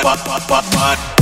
one, one, one, one, one.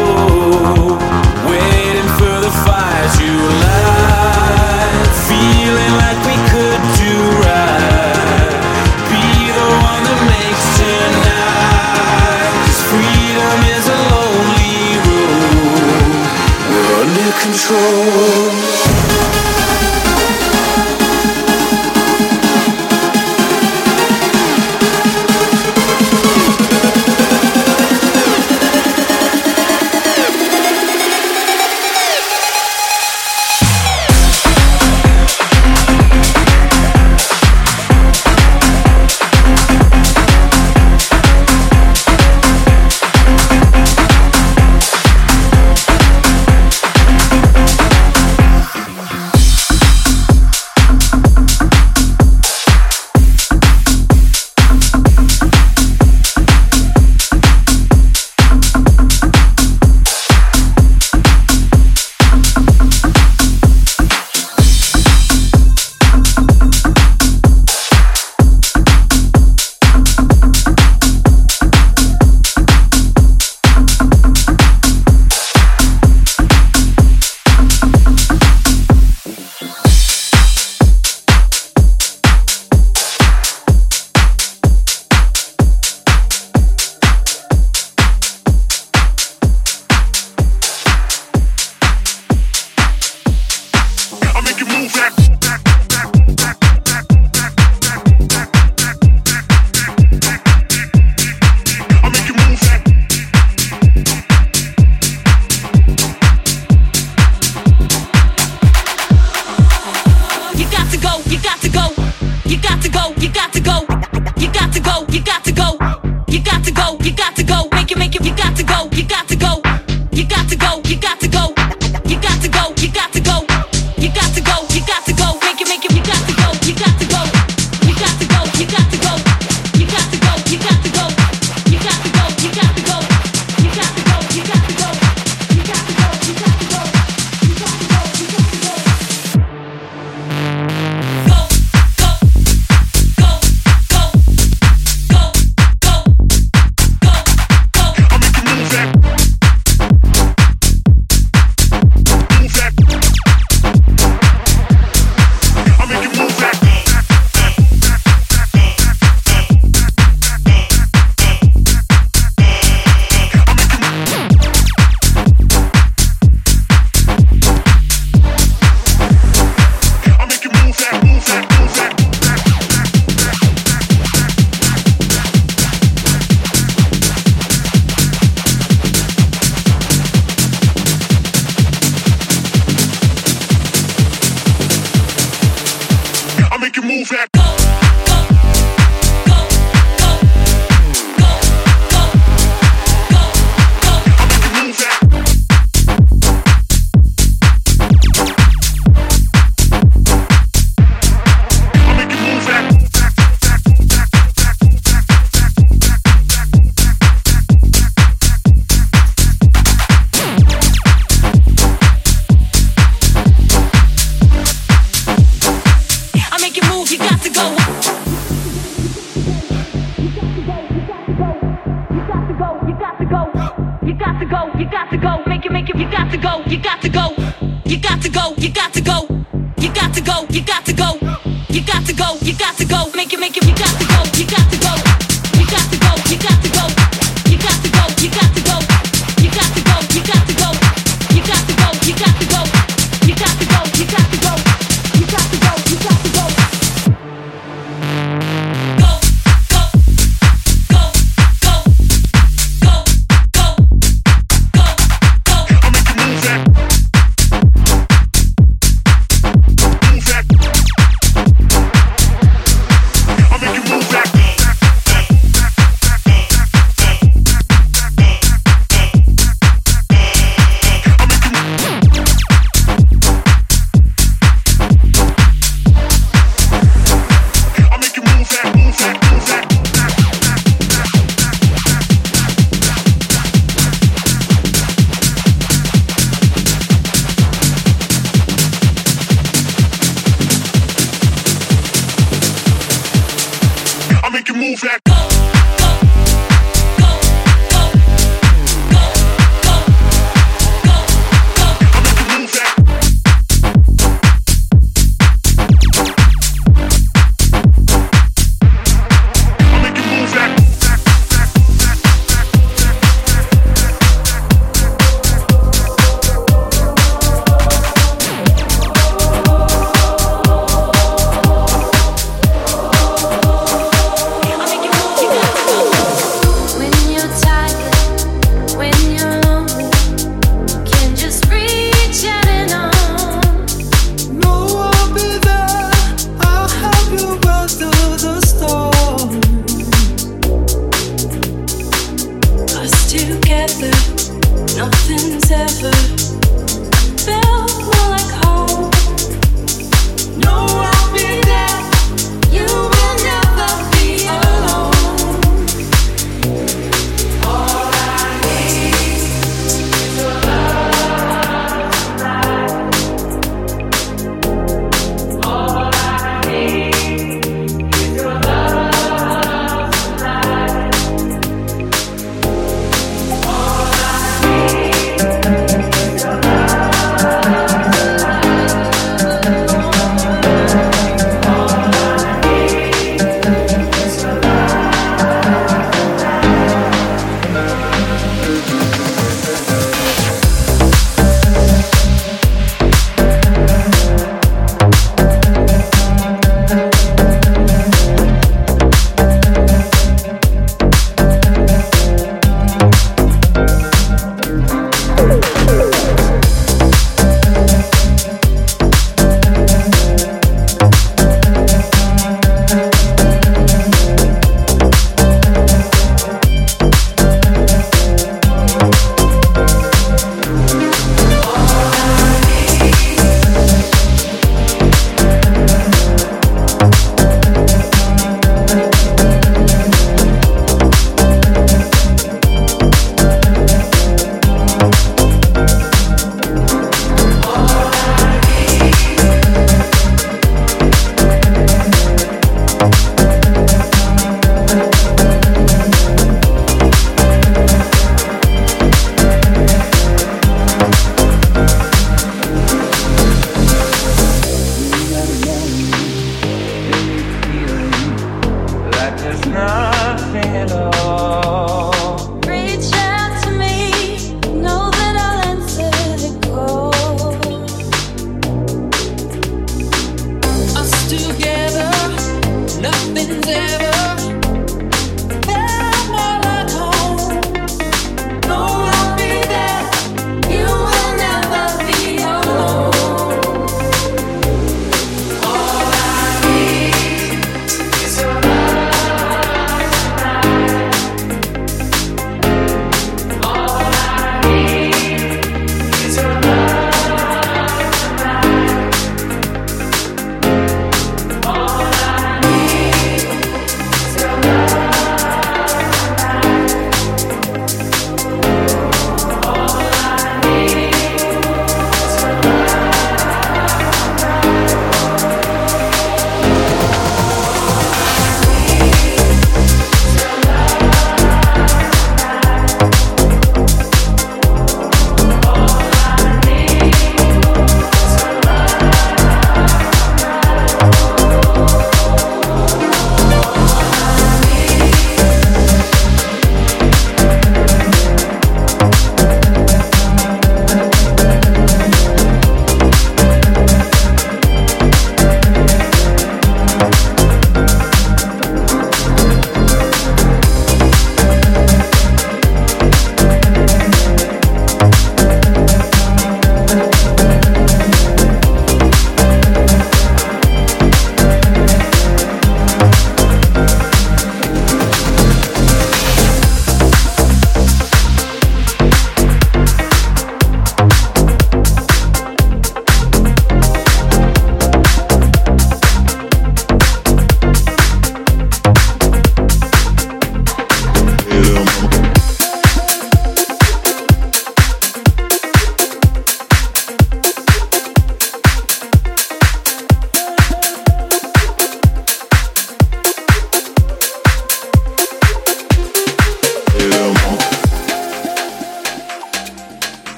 for